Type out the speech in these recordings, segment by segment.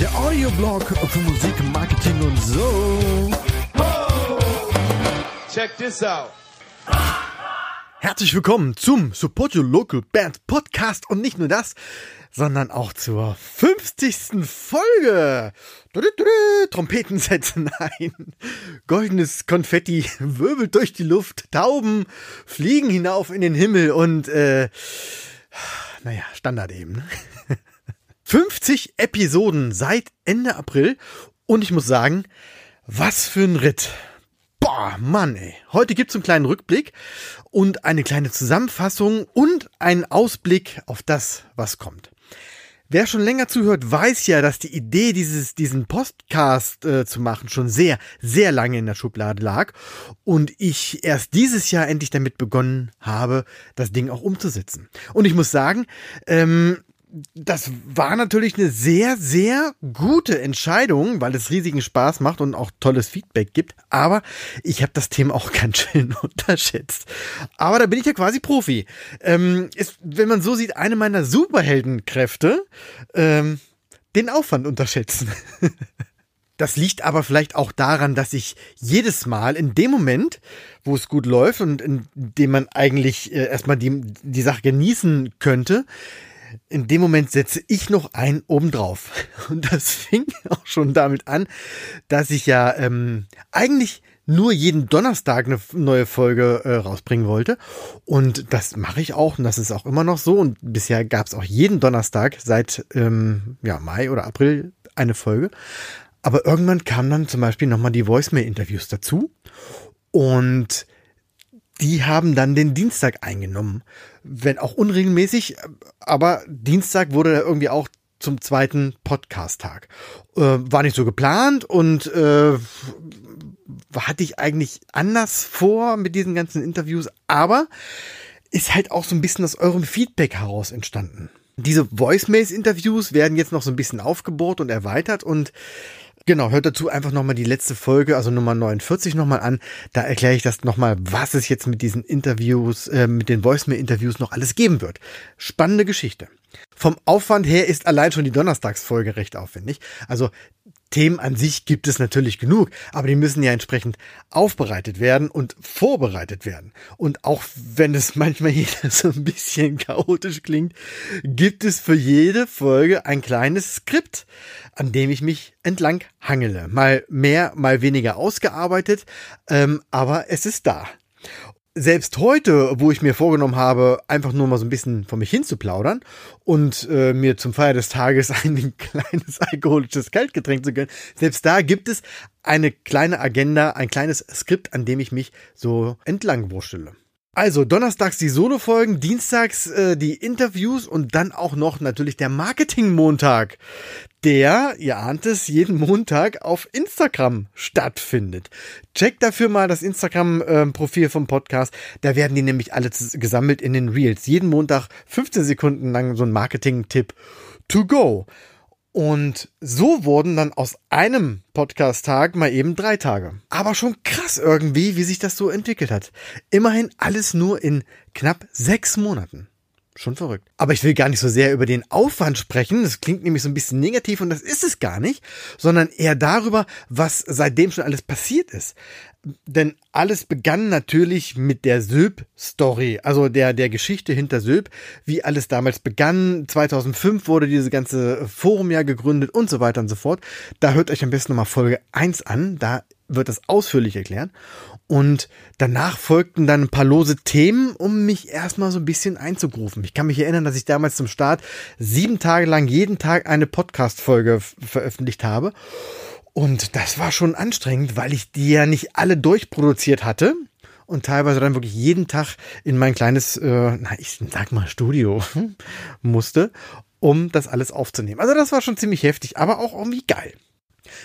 Der Audioblog für Musik, Marketing und so. Check this out. Herzlich willkommen zum Support Your Local Band Podcast und nicht nur das, sondern auch zur 50. Folge. Trompeten setzen ein. Goldenes Konfetti wirbelt durch die Luft. Tauben fliegen hinauf in den Himmel und äh, naja, Standard eben. ne? 50 Episoden seit Ende April und ich muss sagen, was für ein Ritt. Boah, Mann, ey. Heute gibt's einen kleinen Rückblick und eine kleine Zusammenfassung und einen Ausblick auf das, was kommt. Wer schon länger zuhört, weiß ja, dass die Idee, dieses, diesen Podcast äh, zu machen, schon sehr, sehr lange in der Schublade lag und ich erst dieses Jahr endlich damit begonnen habe, das Ding auch umzusetzen. Und ich muss sagen, ähm, das war natürlich eine sehr, sehr gute Entscheidung, weil es riesigen Spaß macht und auch tolles Feedback gibt. Aber ich habe das Thema auch ganz schön unterschätzt. Aber da bin ich ja quasi Profi. Ähm, ist, wenn man so sieht, eine meiner Superheldenkräfte, ähm, den Aufwand unterschätzen. Das liegt aber vielleicht auch daran, dass ich jedes Mal in dem Moment, wo es gut läuft und in dem man eigentlich äh, erstmal die, die Sache genießen könnte, in dem Moment setze ich noch einen obendrauf. Und das fing auch schon damit an, dass ich ja ähm, eigentlich nur jeden Donnerstag eine neue Folge äh, rausbringen wollte. Und das mache ich auch und das ist auch immer noch so. Und bisher gab es auch jeden Donnerstag seit ähm, ja, Mai oder April eine Folge. Aber irgendwann kamen dann zum Beispiel nochmal die Voicemail-Interviews dazu. Und die haben dann den Dienstag eingenommen. Wenn auch unregelmäßig, aber Dienstag wurde da irgendwie auch zum zweiten Podcast-Tag. Äh, war nicht so geplant und äh, hatte ich eigentlich anders vor mit diesen ganzen Interviews, aber ist halt auch so ein bisschen aus eurem Feedback heraus entstanden. Diese Voicemails-Interviews werden jetzt noch so ein bisschen aufgebohrt und erweitert und Genau, hört dazu einfach nochmal die letzte Folge, also Nummer 49 nochmal an. Da erkläre ich das nochmal, was es jetzt mit diesen Interviews, äh, mit den Voicemail-Interviews noch alles geben wird. Spannende Geschichte. Vom Aufwand her ist allein schon die Donnerstagsfolge recht aufwendig. Also Themen an sich gibt es natürlich genug, aber die müssen ja entsprechend aufbereitet werden und vorbereitet werden. Und auch wenn es manchmal hier so ein bisschen chaotisch klingt, gibt es für jede Folge ein kleines Skript, an dem ich mich entlang hangele. Mal mehr, mal weniger ausgearbeitet, ähm, aber es ist da selbst heute, wo ich mir vorgenommen habe, einfach nur mal so ein bisschen von mich hin zu plaudern und äh, mir zum Feier des Tages ein kleines alkoholisches Kaltgetränk zu gönnen, selbst da gibt es eine kleine Agenda, ein kleines Skript, an dem ich mich so entlang wurstele. Also donnerstags die Solo-Folgen, dienstags äh, die Interviews und dann auch noch natürlich der Marketing-Montag, der, ihr ahnt es, jeden Montag auf Instagram stattfindet. Checkt dafür mal das Instagram-Profil vom Podcast. Da werden die nämlich alle gesammelt in den Reels. Jeden Montag 15 Sekunden lang so ein Marketing-Tipp to go. Und so wurden dann aus einem Podcast-Tag mal eben drei Tage. Aber schon krass irgendwie, wie sich das so entwickelt hat. Immerhin alles nur in knapp sechs Monaten. Schon verrückt. Aber ich will gar nicht so sehr über den Aufwand sprechen. Das klingt nämlich so ein bisschen negativ und das ist es gar nicht, sondern eher darüber, was seitdem schon alles passiert ist. Denn alles begann natürlich mit der Söb-Story, also der, der Geschichte hinter Söb, wie alles damals begann. 2005 wurde diese ganze Forum ja gegründet und so weiter und so fort. Da hört euch am besten nochmal Folge 1 an, da wird das ausführlich erklärt. Und danach folgten dann ein paar lose Themen, um mich erstmal so ein bisschen einzugrufen. Ich kann mich erinnern, dass ich damals zum Start sieben Tage lang jeden Tag eine Podcast-Folge veröffentlicht habe. Und das war schon anstrengend, weil ich die ja nicht alle durchproduziert hatte und teilweise dann wirklich jeden Tag in mein kleines, äh, na, ich sag mal Studio musste, um das alles aufzunehmen. Also das war schon ziemlich heftig, aber auch irgendwie geil.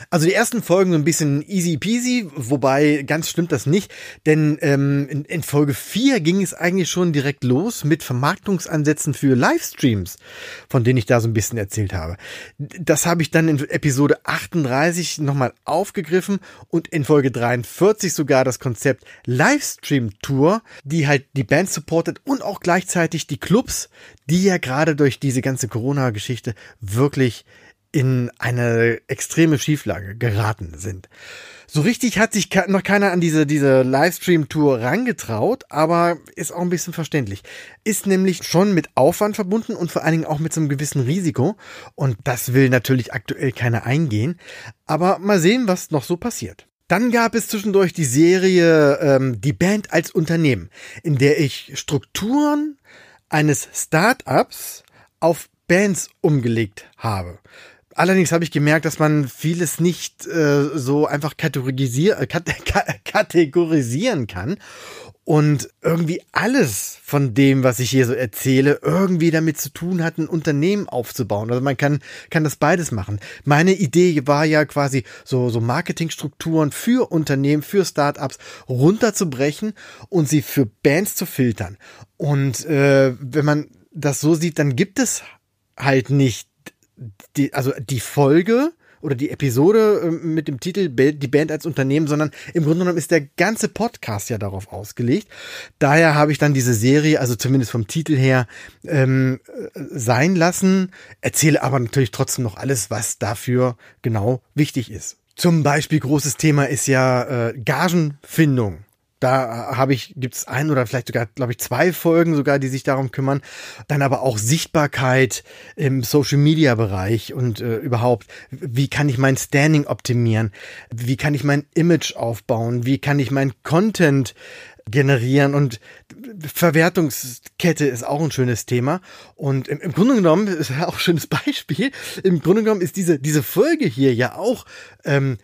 Also die ersten Folgen so ein bisschen easy peasy, wobei ganz stimmt das nicht, denn ähm, in, in Folge 4 ging es eigentlich schon direkt los mit Vermarktungsansätzen für Livestreams, von denen ich da so ein bisschen erzählt habe. Das habe ich dann in Episode 38 nochmal aufgegriffen und in Folge 43 sogar das Konzept Livestream Tour, die halt die Band supportet und auch gleichzeitig die Clubs, die ja gerade durch diese ganze Corona-Geschichte wirklich in eine extreme Schieflage geraten sind. So richtig hat sich noch keiner an diese, diese Livestream-Tour rangetraut, aber ist auch ein bisschen verständlich. Ist nämlich schon mit Aufwand verbunden und vor allen Dingen auch mit so einem gewissen Risiko. Und das will natürlich aktuell keiner eingehen. Aber mal sehen, was noch so passiert. Dann gab es zwischendurch die Serie ähm, Die Band als Unternehmen, in der ich Strukturen eines Startups auf Bands umgelegt habe. Allerdings habe ich gemerkt, dass man vieles nicht äh, so einfach kategorisier äh, kategorisieren kann und irgendwie alles von dem, was ich hier so erzähle, irgendwie damit zu tun hat, ein Unternehmen aufzubauen. Also man kann, kann das beides machen. Meine Idee war ja quasi so, so Marketingstrukturen für Unternehmen, für Startups runterzubrechen und sie für Bands zu filtern. Und äh, wenn man das so sieht, dann gibt es halt nicht die, also die Folge oder die Episode ähm, mit dem Titel Die Band als Unternehmen, sondern im Grunde genommen ist der ganze Podcast ja darauf ausgelegt. Daher habe ich dann diese Serie, also zumindest vom Titel her, ähm, sein lassen, erzähle aber natürlich trotzdem noch alles, was dafür genau wichtig ist. Zum Beispiel großes Thema ist ja äh, Gagenfindung. Da habe ich, gibt es ein oder vielleicht sogar, glaube ich, zwei Folgen sogar, die sich darum kümmern. Dann aber auch Sichtbarkeit im Social Media Bereich und äh, überhaupt, wie kann ich mein Standing optimieren? Wie kann ich mein Image aufbauen? Wie kann ich mein Content generieren und Verwertungskette ist auch ein schönes Thema. Und im, im Grunde genommen ist ja auch ein schönes Beispiel. Im Grunde genommen ist diese, diese Folge hier ja auch ähm,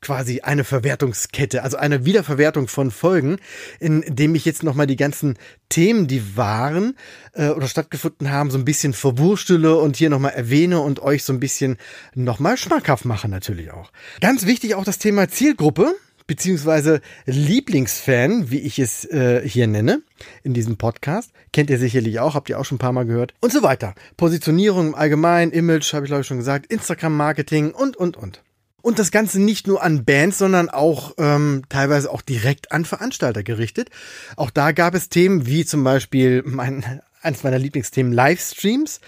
quasi eine Verwertungskette, also eine Wiederverwertung von Folgen, in dem ich jetzt nochmal die ganzen Themen, die waren äh, oder stattgefunden haben, so ein bisschen verwurstele und hier nochmal erwähne und euch so ein bisschen nochmal schmackhaft mache natürlich auch. Ganz wichtig auch das Thema Zielgruppe beziehungsweise Lieblingsfan, wie ich es äh, hier nenne, in diesem Podcast. Kennt ihr sicherlich auch, habt ihr auch schon ein paar Mal gehört. Und so weiter. Positionierung im Allgemeinen, Image, habe ich glaube ich schon gesagt, Instagram-Marketing und, und, und. Und das Ganze nicht nur an Bands, sondern auch ähm, teilweise auch direkt an Veranstalter gerichtet. Auch da gab es Themen wie zum Beispiel mein eines meiner Lieblingsthemen Livestreams,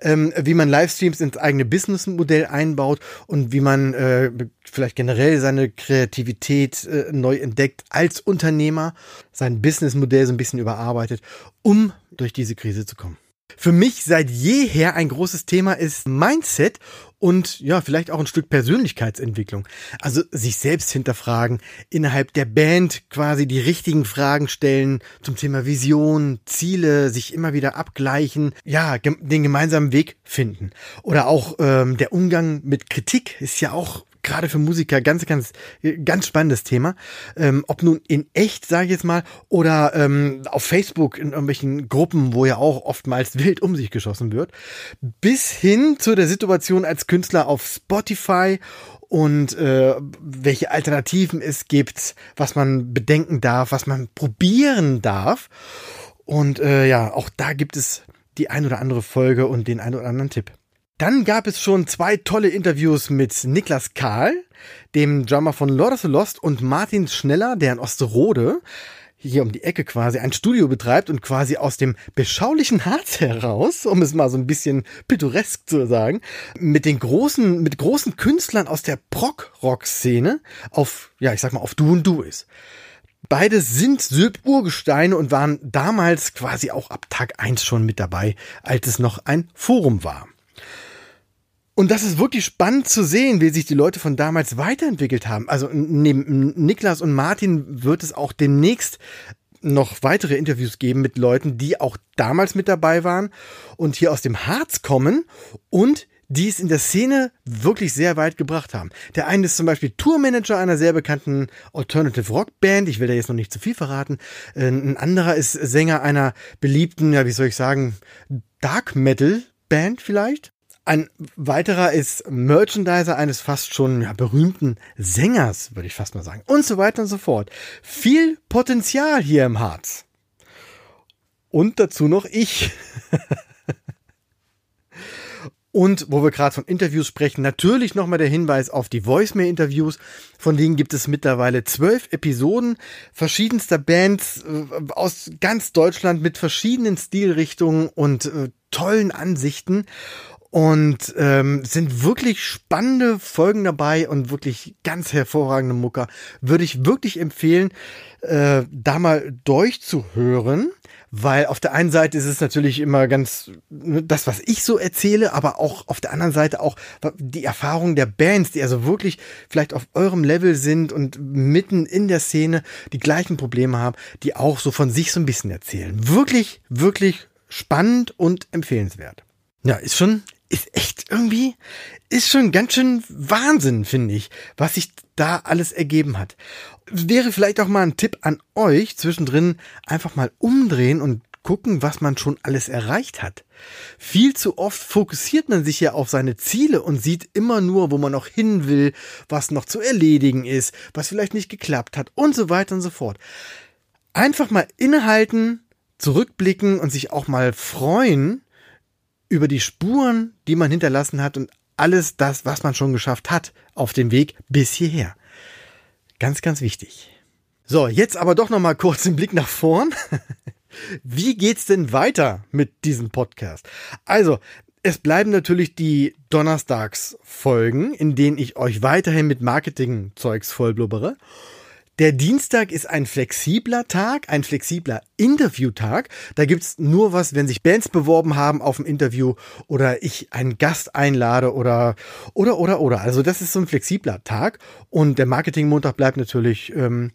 ähm, wie man Livestreams ins eigene Businessmodell einbaut und wie man äh, vielleicht generell seine Kreativität äh, neu entdeckt als Unternehmer, sein Businessmodell so ein bisschen überarbeitet, um durch diese Krise zu kommen. Für mich seit jeher ein großes Thema ist Mindset und ja, vielleicht auch ein Stück Persönlichkeitsentwicklung. Also sich selbst hinterfragen, innerhalb der Band quasi die richtigen Fragen stellen zum Thema Vision, Ziele, sich immer wieder abgleichen, ja, den gemeinsamen Weg finden. Oder auch ähm, der Umgang mit Kritik ist ja auch gerade für Musiker ganz, ganz, ganz spannendes Thema. Ähm, ob nun in echt, sage ich jetzt mal, oder ähm, auf Facebook in irgendwelchen Gruppen, wo ja auch oftmals wild um sich geschossen wird, bis hin zu der Situation als Künstler auf Spotify und äh, welche Alternativen es gibt, was man bedenken darf, was man probieren darf. Und äh, ja, auch da gibt es die ein oder andere Folge und den ein oder anderen Tipp. Dann gab es schon zwei tolle Interviews mit Niklas Kahl, dem Drummer von Lord of the Lost und Martin Schneller, der in Osterode hier um die Ecke quasi ein Studio betreibt und quasi aus dem beschaulichen Harz heraus, um es mal so ein bisschen pittoresk zu sagen, mit den großen, mit großen Künstlern aus der Prog-Rock-Szene auf, ja, ich sag mal, auf Du und Du ist. Beide sind Sylp-Urgesteine und waren damals quasi auch ab Tag eins schon mit dabei, als es noch ein Forum war. Und das ist wirklich spannend zu sehen, wie sich die Leute von damals weiterentwickelt haben. Also neben Niklas und Martin wird es auch demnächst noch weitere Interviews geben mit Leuten, die auch damals mit dabei waren und hier aus dem Harz kommen und die es in der Szene wirklich sehr weit gebracht haben. Der eine ist zum Beispiel Tourmanager einer sehr bekannten Alternative Rock Band. Ich will da jetzt noch nicht zu viel verraten. Äh, ein anderer ist Sänger einer beliebten, ja, wie soll ich sagen, Dark Metal Band vielleicht. Ein weiterer ist Merchandiser eines fast schon ja, berühmten Sängers, würde ich fast mal sagen. Und so weiter und so fort. Viel Potenzial hier im Harz. Und dazu noch ich. Und wo wir gerade von Interviews sprechen, natürlich nochmal der Hinweis auf die Voicemail-Interviews. Von denen gibt es mittlerweile zwölf Episoden verschiedenster Bands äh, aus ganz Deutschland mit verschiedenen Stilrichtungen und äh, tollen Ansichten. Und ähm, sind wirklich spannende Folgen dabei und wirklich ganz hervorragende Mucker. Würde ich wirklich empfehlen, äh, da mal durchzuhören weil auf der einen Seite ist es natürlich immer ganz ne, das, was ich so erzähle, aber auch auf der anderen Seite auch die Erfahrung der Bands, die also wirklich vielleicht auf eurem Level sind und mitten in der Szene die gleichen Probleme haben, die auch so von sich so ein bisschen erzählen. Wirklich, wirklich spannend und empfehlenswert. Ja, ist schon, ist echt irgendwie, ist schon ganz schön Wahnsinn, finde ich, was sich da alles ergeben hat wäre vielleicht auch mal ein Tipp an euch, zwischendrin einfach mal umdrehen und gucken, was man schon alles erreicht hat. Viel zu oft fokussiert man sich ja auf seine Ziele und sieht immer nur, wo man noch hin will, was noch zu erledigen ist, was vielleicht nicht geklappt hat und so weiter und so fort. Einfach mal innehalten, zurückblicken und sich auch mal freuen über die Spuren, die man hinterlassen hat und alles das, was man schon geschafft hat auf dem Weg bis hierher. Ganz, ganz wichtig. So, jetzt aber doch noch mal kurz den Blick nach vorn. Wie geht's denn weiter mit diesem Podcast? Also, es bleiben natürlich die Donnerstags-Folgen, in denen ich euch weiterhin mit Marketing-Zeugs vollblubbere. Der Dienstag ist ein flexibler Tag, ein flexibler Interviewtag. Da gibt's nur was, wenn sich Bands beworben haben auf ein Interview oder ich einen Gast einlade oder oder oder oder. Also das ist so ein flexibler Tag und der Marketingmontag bleibt natürlich ähm,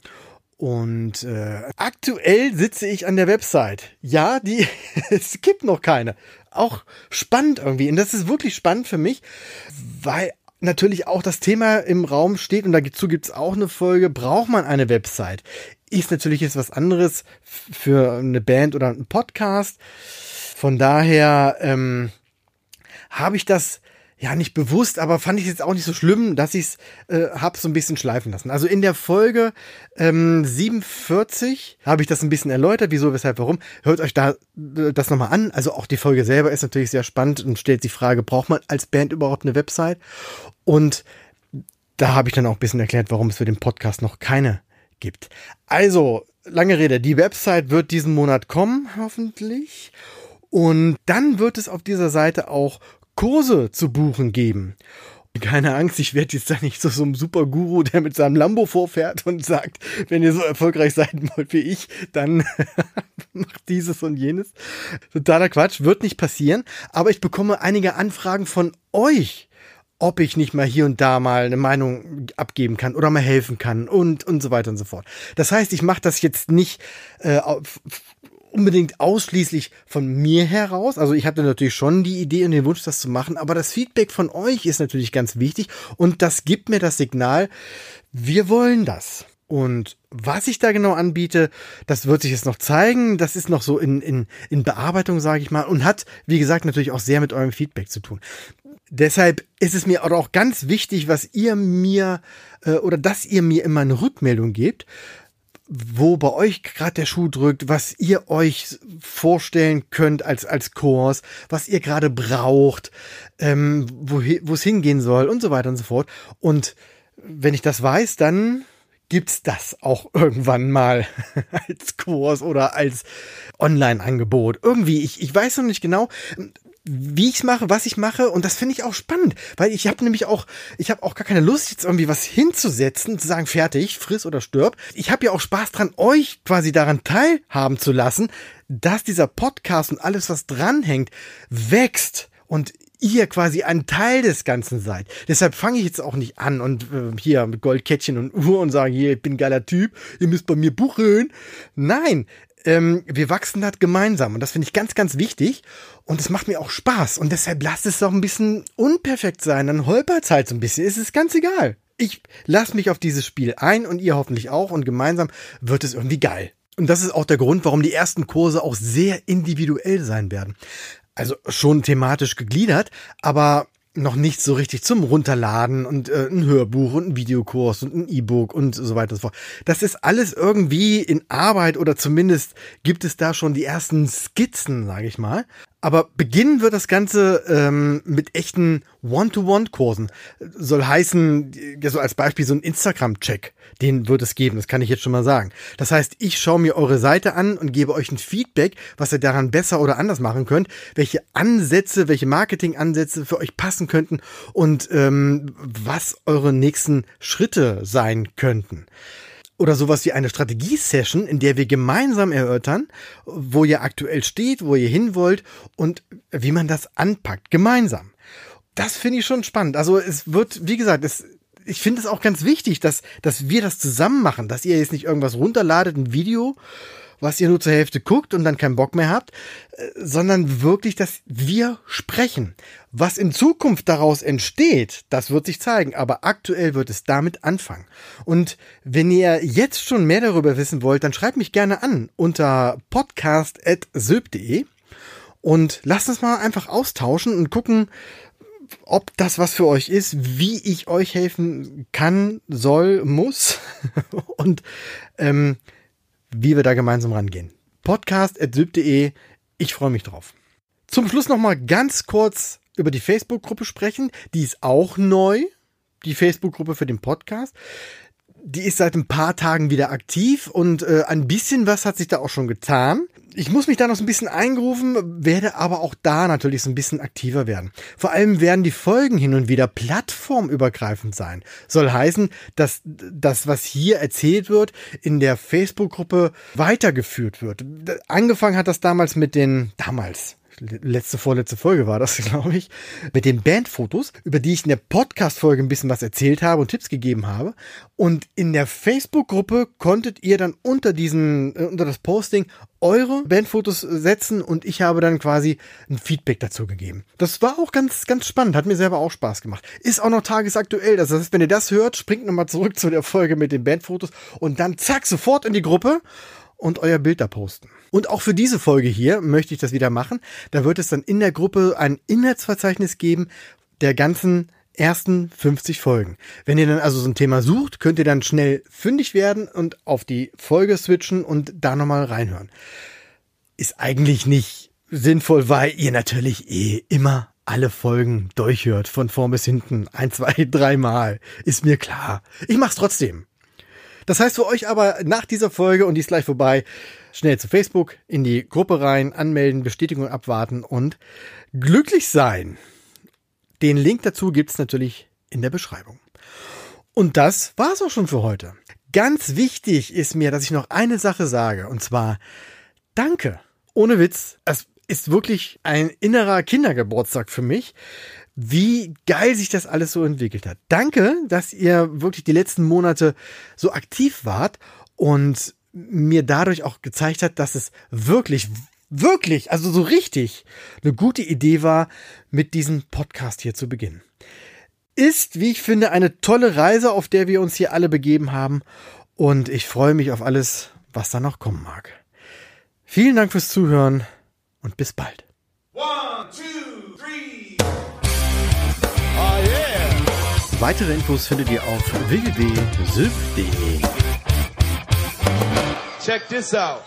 und äh, aktuell sitze ich an der Website. Ja, die es gibt noch keine. Auch spannend irgendwie. Und das ist wirklich spannend für mich, weil natürlich auch das Thema im Raum steht und dazu gibt's auch eine Folge, braucht man eine Website? Ist natürlich jetzt was anderes für eine Band oder einen Podcast. Von daher ähm, habe ich das ja nicht bewusst, aber fand ich jetzt auch nicht so schlimm, dass ich es äh, habe so ein bisschen schleifen lassen. Also in der Folge ähm, 47 habe ich das ein bisschen erläutert, wieso, weshalb, warum. Hört euch da äh, das nochmal an. Also auch die Folge selber ist natürlich sehr spannend und stellt die Frage, braucht man als Band überhaupt eine Website? Und da habe ich dann auch ein bisschen erklärt, warum es für den Podcast noch keine gibt. Also, lange Rede, die Website wird diesen Monat kommen, hoffentlich. Und dann wird es auf dieser Seite auch Kurse zu buchen geben. Keine Angst, ich werde jetzt da nicht so, so ein super Guru, der mit seinem Lambo vorfährt und sagt, wenn ihr so erfolgreich sein wollt wie ich, dann macht dieses und jenes. Totaler Quatsch, wird nicht passieren. Aber ich bekomme einige Anfragen von euch, ob ich nicht mal hier und da mal eine Meinung abgeben kann oder mal helfen kann und und so weiter und so fort. Das heißt, ich mache das jetzt nicht äh, unbedingt ausschließlich von mir heraus. Also ich hatte natürlich schon die Idee und den Wunsch, das zu machen, aber das Feedback von euch ist natürlich ganz wichtig und das gibt mir das Signal, wir wollen das. Und was ich da genau anbiete, das wird sich jetzt noch zeigen. Das ist noch so in, in, in Bearbeitung, sage ich mal, und hat, wie gesagt, natürlich auch sehr mit eurem Feedback zu tun. Deshalb ist es mir auch ganz wichtig, was ihr mir äh, oder dass ihr mir immer eine Rückmeldung gebt wo bei euch gerade der Schuh drückt, was ihr euch vorstellen könnt als, als Kurs, was ihr gerade braucht, ähm, wo es hingehen soll und so weiter und so fort. Und wenn ich das weiß, dann gibt's das auch irgendwann mal als Kurs oder als Online-Angebot. Irgendwie, ich, ich weiß noch nicht genau wie ich mache, was ich mache und das finde ich auch spannend, weil ich habe nämlich auch, ich habe auch gar keine Lust jetzt irgendwie was hinzusetzen, zu sagen fertig, friss oder stirb. Ich habe ja auch Spaß dran, euch quasi daran teilhaben zu lassen, dass dieser Podcast und alles, was dranhängt, wächst und ihr quasi ein Teil des Ganzen seid. Deshalb fange ich jetzt auch nicht an und äh, hier mit Goldkettchen und Uhr und sagen, hier, ich bin geiler Typ, ihr müsst bei mir buchen. Nein, ähm, wir wachsen das gemeinsam und das finde ich ganz, ganz wichtig und es macht mir auch Spaß und deshalb lasst es doch ein bisschen unperfekt sein, dann holpert es halt so ein bisschen, es ist ganz egal. Ich lasse mich auf dieses Spiel ein und ihr hoffentlich auch und gemeinsam wird es irgendwie geil. Und das ist auch der Grund, warum die ersten Kurse auch sehr individuell sein werden. Also schon thematisch gegliedert, aber noch nicht so richtig zum Runterladen und äh, ein Hörbuch und ein Videokurs und ein E-Book und so weiter und so fort. Das ist alles irgendwie in Arbeit oder zumindest gibt es da schon die ersten Skizzen, sage ich mal. Aber beginnen wird das Ganze ähm, mit echten One-to-One-Kursen. Soll heißen, ja, so als Beispiel so ein Instagram-Check, den wird es geben, das kann ich jetzt schon mal sagen. Das heißt, ich schaue mir eure Seite an und gebe euch ein Feedback, was ihr daran besser oder anders machen könnt, welche Ansätze, welche Marketing-Ansätze für euch passen könnten und ähm, was eure nächsten Schritte sein könnten oder sowas wie eine Strategie-Session, in der wir gemeinsam erörtern, wo ihr aktuell steht, wo ihr hin wollt und wie man das anpackt, gemeinsam. Das finde ich schon spannend. Also es wird, wie gesagt, es, ich finde es auch ganz wichtig, dass, dass wir das zusammen machen, dass ihr jetzt nicht irgendwas runterladet, ein Video was ihr nur zur Hälfte guckt und dann keinen Bock mehr habt, äh, sondern wirklich, dass wir sprechen. Was in Zukunft daraus entsteht, das wird sich zeigen, aber aktuell wird es damit anfangen. Und wenn ihr jetzt schon mehr darüber wissen wollt, dann schreibt mich gerne an unter podcast.sylp.de und lasst uns mal einfach austauschen und gucken, ob das was für euch ist, wie ich euch helfen kann, soll, muss. und ähm, wie wir da gemeinsam rangehen. Podcast.syb.de. Ich freue mich drauf. Zum Schluss noch mal ganz kurz über die Facebook-Gruppe sprechen. Die ist auch neu. Die Facebook-Gruppe für den Podcast die ist seit ein paar Tagen wieder aktiv und äh, ein bisschen was hat sich da auch schon getan. Ich muss mich da noch so ein bisschen eingerufen, werde aber auch da natürlich so ein bisschen aktiver werden. Vor allem werden die Folgen hin und wieder plattformübergreifend sein. Soll heißen, dass das, was hier erzählt wird, in der Facebook-Gruppe weitergeführt wird. Angefangen hat das damals mit den, damals, letzte, vorletzte Folge war das, glaube ich, mit den Bandfotos, über die ich in der Podcast-Folge ein bisschen was erzählt habe und Tipps gegeben habe. Und in der Facebook-Gruppe konntet ihr dann unter diesen, äh, unter das Posting eure Bandfotos setzen und ich habe dann quasi ein Feedback dazu gegeben. Das war auch ganz, ganz spannend, hat mir selber auch Spaß gemacht. Ist auch noch tagesaktuell. Das heißt, wenn ihr das hört, springt nochmal zurück zu der Folge mit den Bandfotos und dann zack, sofort in die Gruppe und euer Bild da posten. Und auch für diese Folge hier möchte ich das wieder machen. Da wird es dann in der Gruppe ein Inhaltsverzeichnis geben der ganzen ersten 50 Folgen. Wenn ihr dann also so ein Thema sucht, könnt ihr dann schnell fündig werden und auf die Folge switchen und da nochmal reinhören. Ist eigentlich nicht sinnvoll, weil ihr natürlich eh immer alle Folgen durchhört, von vorn bis hinten, ein, zwei, dreimal. Ist mir klar. Ich mach's trotzdem. Das heißt für euch aber nach dieser Folge, und die ist gleich vorbei, schnell zu Facebook, in die Gruppe rein, anmelden, Bestätigung abwarten und glücklich sein. Den Link dazu gibt's natürlich in der Beschreibung. Und das war's auch schon für heute. Ganz wichtig ist mir, dass ich noch eine Sache sage, und zwar Danke. Ohne Witz, es ist wirklich ein innerer Kindergeburtstag für mich, wie geil sich das alles so entwickelt hat. Danke, dass ihr wirklich die letzten Monate so aktiv wart und mir dadurch auch gezeigt hat, dass es wirklich, wirklich, also so richtig eine gute Idee war, mit diesem Podcast hier zu beginnen. Ist, wie ich finde, eine tolle Reise, auf der wir uns hier alle begeben haben und ich freue mich auf alles, was da noch kommen mag. Vielen Dank fürs Zuhören und bis bald. One, two, three. Oh yeah. Weitere Infos findet ihr auf www.sylph.de. Check this out.